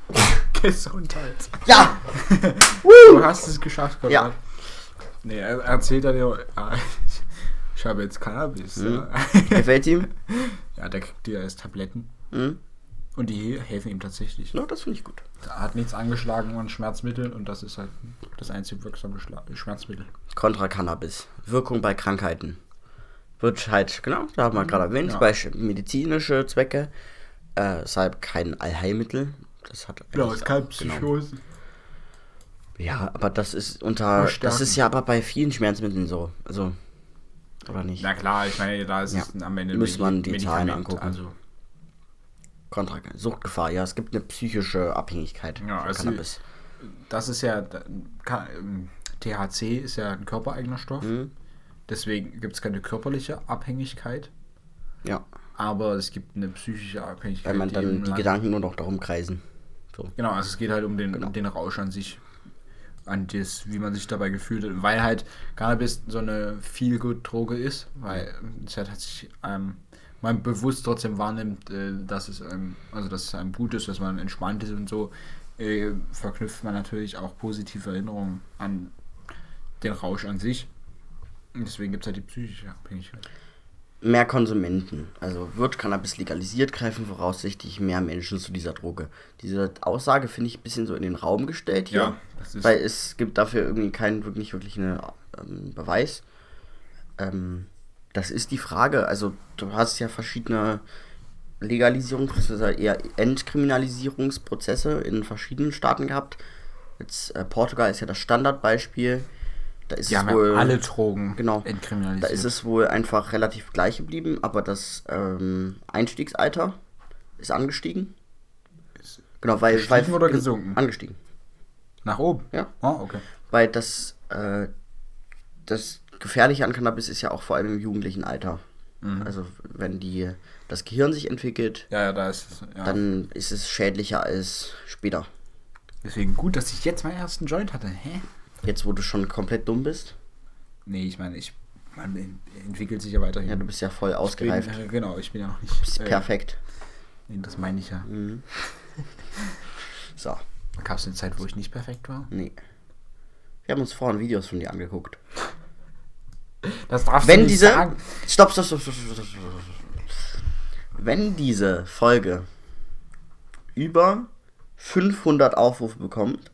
Gesundheit. Ja! Du hast es geschafft, Konrad. Ja. Nee, er erzählt er dir, ah, ich, ich habe jetzt Cannabis. Mhm. Ja. Gefällt ihm? ja, der kriegt die als Tabletten. Mhm. Und die helfen ihm tatsächlich. Ja, das finde ich gut. Er hat nichts angeschlagen an Schmerzmitteln und das ist halt das einzig wirksame Schla Schmerzmittel. Kontra Cannabis. Wirkung bei Krankheiten. Wird halt, genau, da haben wir gerade erwähnt, Ja. bei sch- medizinische Zwecke. Äh, ist halt kein Allheilmittel. Das hat Genau, eigentlich ist kein auch- genau. Ja, aber das ist unter. Das ist ja aber bei vielen Schmerzmitteln so. Also. Oder nicht? Na klar, ich meine, da ist Ja. es am Ende Muss man die Zahlen angucken. Also, Kontra Suchtgefahr, ja. Es gibt eine psychische Abhängigkeit Ja, von also- Cannabis. das ist ja, ähm, THC ist ja ein körpereigener Stoff. Mhm. Deswegen gibt es keine körperliche Abhängigkeit, Ja. aber es gibt eine psychische Abhängigkeit. Weil man dann die Gedanken nur noch darum kreisen. So. Genau, also es geht halt um den, Genau. um den Rausch an sich, an das, wie man sich dabei gefühlt hat. Weil halt Cannabis so eine Feel-Good-Droge ist, weil es halt sich ähm, man bewusst trotzdem wahrnimmt, äh, dass es einem, also dass es einem gut ist, dass man entspannt ist und so, äh, verknüpft man natürlich auch positive Erinnerungen an den Rausch an sich. Und deswegen gibt es halt die psychische Abhängigkeit. Mehr Konsumenten. Also wird Cannabis legalisiert, greifen voraussichtlich mehr Menschen zu dieser Droge. Diese Aussage finde ich ein bisschen so in den Raum gestellt hier. Ja, das ist- weil es gibt dafür irgendwie keinen wirklich, wirklich einen ähm, Beweis. Ähm, das ist die Frage. Also du hast ja verschiedene Legalisierungs- bzw. eher Entkriminalisierungsprozesse in verschiedenen Staaten gehabt. Jetzt äh, Portugal ist ja das Standardbeispiel. Da ist Die es haben wohl ja alle Drogen genau. entkriminalisiert. Da ist es wohl einfach relativ gleich geblieben, aber das ähm, Einstiegsalter ist angestiegen. Ist Genau, weil. gestiegen weil oder gesunken? Angestiegen. Nach oben? Ja. Oh, okay. Weil das, äh, das Gefährliche an Cannabis ist ja auch vor allem im jugendlichen Alter. Mhm. Also wenn die das Gehirn sich entwickelt, Ja, ja, da ist es. Ja. dann ist es schädlicher als später. Deswegen gut, dass ich jetzt meinen ersten Joint hatte. Hä? Jetzt, wo du schon komplett dumm bist. Nee, ich meine, ich. Man en- entwickelt sich ja weiterhin. Ja, du bist ja voll Ich bin, ausgereift. äh, genau, ich bin ja noch nicht. bist äh, perfekt. Nee, das meine ich ja. Mhm. So, Gab es eine Zeit, wo ich nicht perfekt war? nee. Wir haben uns vorhin Videos von dir angeguckt. Das darfst Wenn du nicht diese. sagen. Stopp, stopp, stopp, stopp, stopp. Wenn diese Folge über 500 Aufrufe bekommt,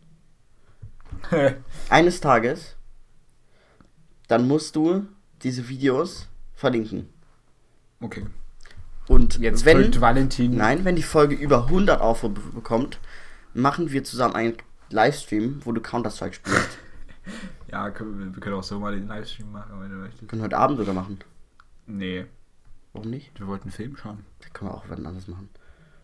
eines Tages, dann musst du diese Videos verlinken. okay. Und Jetzt wenn. folgt Valentin. Nein, wenn die Folge über 100 Aufrufe bekommt, machen wir zusammen einen Livestream, wo du Counter-Strike spielst. Ja, können wir, wir können auch so mal den Livestream machen, wenn du möchtest. Können wir heute Abend sogar machen. Nee, Warum nicht? wir wollten einen Film schauen. Das können wir auch wann anders machen.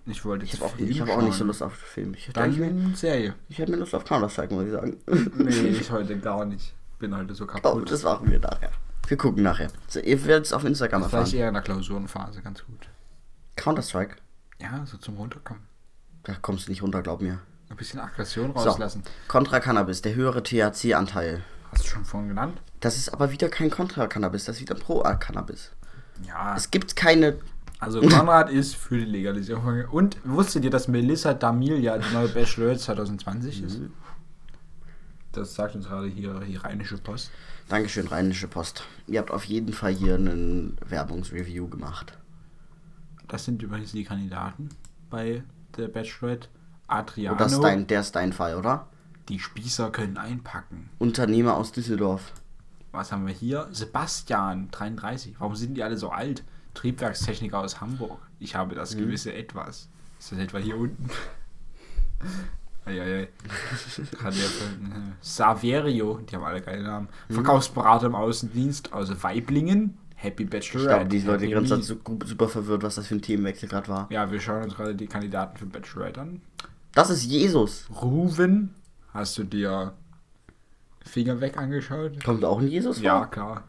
Ich wollte Ich jetzt habe auch, Film ich hab auch nicht so. Lust auf Film. Ich hätte, Dann Serie. ich hätte mehr Lust auf Counter-Strike, muss ich sagen. Nee, ich heute gar nicht. Bin heute so Oh, kaputt. das machen wir nachher. Wir gucken nachher. So, ihr werdet es auf Instagram Vielleicht erfahren. eher in der Klausurenphase, ganz gut. Counter-Strike? Ja, so zum Runterkommen. Da kommst du nicht runter, glaub mir. Ein bisschen Aggression So. rauslassen. Contra Cannabis, der höhere THC-Anteil. Hast du schon vorhin genannt? Das ist aber wieder kein Contra Cannabis, das ist wieder Pro Cannabis. Ja. Es gibt keine. Also Konrad ist für die Legalisierung. Und wusstet ihr, dass Melissa Damilia die neue Bachelorette 2020 ist? Mhm. Das sagt uns gerade hier die Rheinische Post. Dankeschön, Rheinische Post. Ihr habt auf jeden Fall hier einen Werbungsreview gemacht. Das sind übrigens die Kandidaten bei der Bachelorette. Adriano. Und das ist dein, der ist dein Fall, oder? Die Spießer können einpacken. Unternehmer aus Düsseldorf. Was haben wir hier? Sebastian, 33. Warum sind die alle so alt? Triebwerkstechniker aus Hamburg. Ich habe das gewisse Etwas. Ist das etwa hier unten? Eieiei. Hat der von, äh, Saverio, die haben alle geile Namen. Verkaufsberater im Außendienst aus Weiblingen. Happy Ich Bachelor. glaube, die Leute die ganze Zeit so super verwirrt, was das für ein Themenwechsel gerade war. Ja, wir schauen uns gerade die Kandidaten für Bachelorette an. Das ist Jesus. Ruven, hast du dir Finger weg angeschaut? Kommt auch ein Jesus vor? Ja, klar.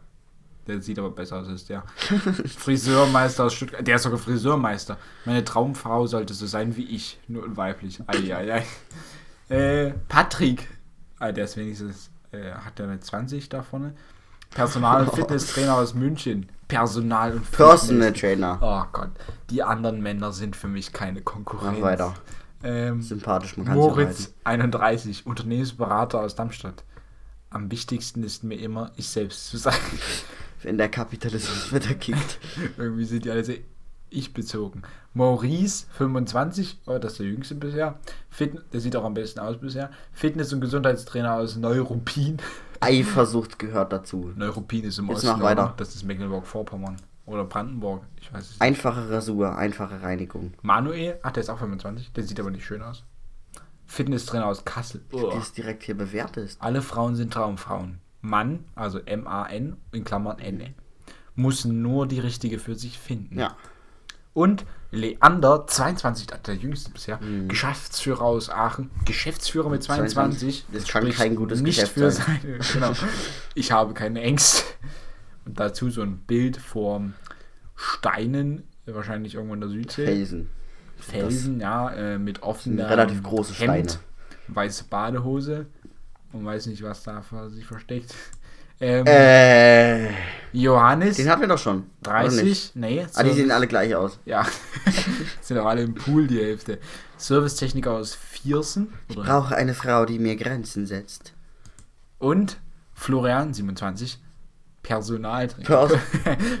Der sieht aber besser aus als der. Friseurmeister aus Stuttgart. Der ist sogar Friseurmeister. Meine Traumfrau sollte so sein wie ich, nur weiblich. Eieiei. Äh, Patrick. Ah, der ist wenigstens, äh, hat der eine 20 da vorne. Personal- und Fitnesstrainer aus München. Personal und Personal Fitness. Trainer. Oh Gott, die anderen Männer sind für mich keine Konkurrenz. Mach weiter. Ähm, Sympathisch, man kann Moritz, 31, Unternehmensberater aus Darmstadt. Am wichtigsten ist mir immer, ich selbst zu sein. Wenn der Kapitalismus wieder kickt. Irgendwie sind die alle sehr ich bezogen. Maurice, 25, oh, das ist der jüngste bisher. Fit, der sieht auch am besten aus bisher. Fitness- und Gesundheitstrainer aus Neuruppin. Eifersucht gehört dazu. Neuruppin ist im Jetzt Osten. mach weiter. Das ist Mecklenburg-Vorpommern. Oder Brandenburg. Ich weiß es nicht. Einfache Rasur, einfache Reinigung. Manuel, ach, der ist auch 25. Der sieht aber nicht schön aus. Fitnesstrainer aus Kassel. Die ist direkt hier bewertet. Alle Frauen sind Traumfrauen. Mann, also M-A-N, in Klammern N, muss nur die richtige für sich finden. Ja. Und Leander, 22, der jüngste bisher, Mhm. Geschäftsführer aus Aachen. Geschäftsführer mit 22. 22. Das kann kein gutes nicht Geschäft für sein. seine, genau. Ich habe keine Ängste. Und dazu so ein Bild vor Steinen, wahrscheinlich irgendwo in der Südsee. Felsen. Felsen, ja, äh, mit offener relativ große Steine. weiße Badehose und weiß nicht, was da für sich versteckt. Ähm, Äh, Johannes, den hatten wir doch schon. Oder nicht? 30, nee, Ah, die sehen alle gleich aus. ja, sind auch alle im Pool, die Hälfte. Servicetechniker aus Viersen oder, Brauche eine Frau, die mir Grenzen setzt. und Florian, 27, Personaltrainer. Pers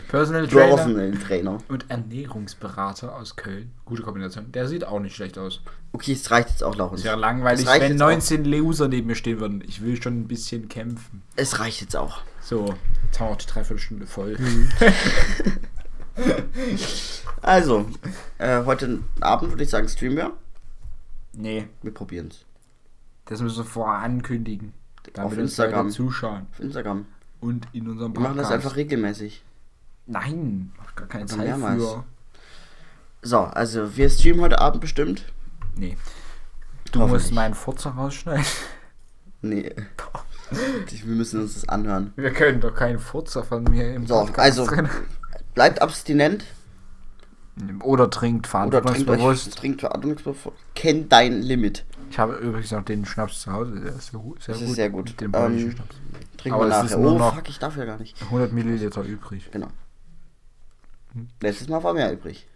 Personal Trainer Personal Trainer. und Ernährungsberater aus Köln. Gute Kombination. Der sieht auch nicht schlecht aus. Okay, es reicht jetzt auch, Laurens. Es wäre langweilig, wenn jetzt auch. 19 Loser neben mir stehen würden. Ich will schon ein bisschen kämpfen. Es reicht jetzt auch. So, jetzt haben wir auch die Dreiviertelstunde voll. Mhm. Also, äh, heute Abend würde ich sagen, streamen wir. Nee, Wir probieren es. das müssen wir vorher ankündigen. Damit Auf Instagram. Zuschauen. Auf Instagram. Und in unserem Wir machen das Podcast. einfach regelmäßig. Nein, hab gar keine Oder Zeit mehrmals. für. So, also wir streamen heute Abend bestimmt. Nee. Du musst meinen Furzer rausschneiden. Nee. Wir müssen uns das anhören. Wir können doch keinen Furzer von mir im So, Podcast also drin. bleibt abstinent Oder trinkt oder trinkt euch, verantwortungsbewusst. trinkt verantwortungsbewusst. Kenn dein Limit. Ich habe übrigens noch den Schnaps zu Hause. Der ist sehr Das gut. ist sehr gut. Den Ähm, Schnaps. Trinken Aber wir es ist nachher. Oh, fuck, ich darf ja gar nicht. 100 Milliliter übrig. Genau. Letztes Mal war mehr übrig.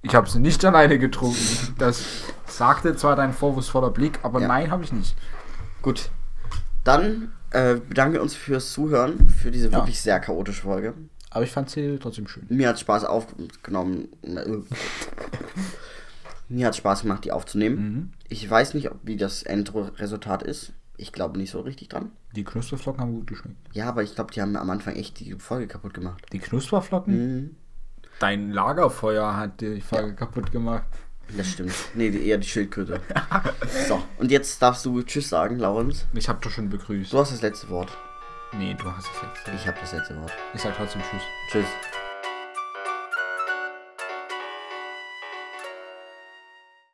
Ich habe sie nicht alleine getrunken. Das sagte zwar dein vorwurfsvoller Blick, aber Ja. nein, habe ich nicht. Gut. Dann äh, bedanken wir uns fürs Zuhören, für diese Ja. wirklich sehr chaotische Folge. Aber ich fand sie trotzdem schön. Mir hat Spaß aufgenommen. Mir hat Spaß gemacht, die aufzunehmen. Mhm. Ich weiß nicht, ob, wie das Endresultat ist. Ich glaube nicht so richtig dran. Die Knusperflocken haben gut geschmeckt. Ja, aber ich glaube, die haben am Anfang echt die Folge kaputt gemacht. Die Knusperflocken? Mhm. Dein Lagerfeuer hat die Folge kaputt gemacht. Das stimmt. Nee, die, eher die Schildkröte. so, und jetzt darfst du Tschüss sagen, Laurens. Ich habe doch schon begrüßt. Du hast das letzte Wort. Nee, du hast es jetzt. Ich habe das letzte Wort. Ich sag trotzdem Tschüss. Tschüss.